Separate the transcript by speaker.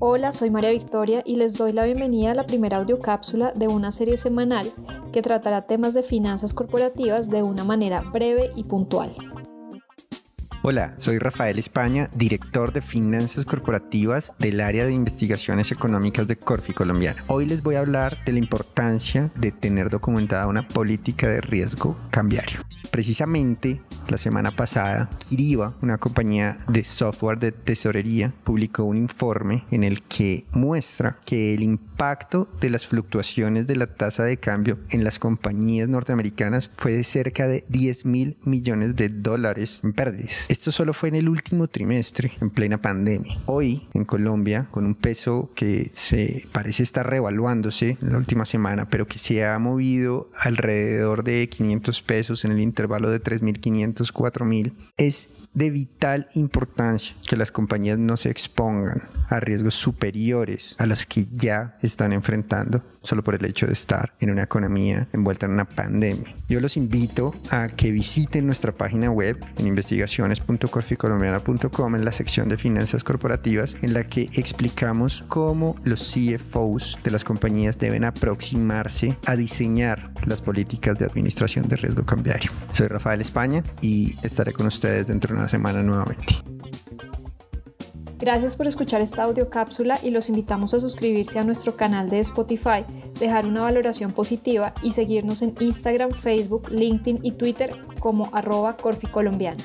Speaker 1: Hola, soy María Victoria y les doy la bienvenida a la primera audiocápsula de una serie semanal que tratará temas de finanzas corporativas de una manera breve y puntual.
Speaker 2: Hola, soy Rafael España, director de Finanzas Corporativas del área de investigaciones económicas de Corfi Colombiana. Hoy les voy a hablar de la importancia de tener documentada una política de riesgo cambiario. Precisamente la semana pasada, Kiriba, una compañía de software de tesorería, publicó un informe en el que muestra que el impacto de las fluctuaciones de la tasa de cambio en las compañías norteamericanas fue de cerca de 10 mil millones de dólares en pérdidas. Esto solo fue en el último trimestre, en plena pandemia. Hoy, en Colombia, con un peso que se parece estar revaluándose en la última semana, pero que se ha movido alrededor de 500 pesos en el intervalo de 3.500, 4.000, es de vital importancia que las compañías no se expongan a riesgos superiores a los que ya están enfrentando solo por el hecho de estar en una economía envuelta en una pandemia. Yo los invito a que visiten nuestra página web en investigaciones.corficolombiana.com en la sección de finanzas corporativas en la que explicamos cómo los CFOs de las compañías deben aproximarse a diseñar las políticas de administración de riesgo cambiario. Soy Rafael España y estaré con ustedes dentro de una semana nuevamente.
Speaker 1: Gracias por escuchar esta audio cápsula y los invitamos a suscribirse a nuestro canal de Spotify, dejar una valoración positiva y seguirnos en Instagram, Facebook, LinkedIn y Twitter como arroba corficolombiana.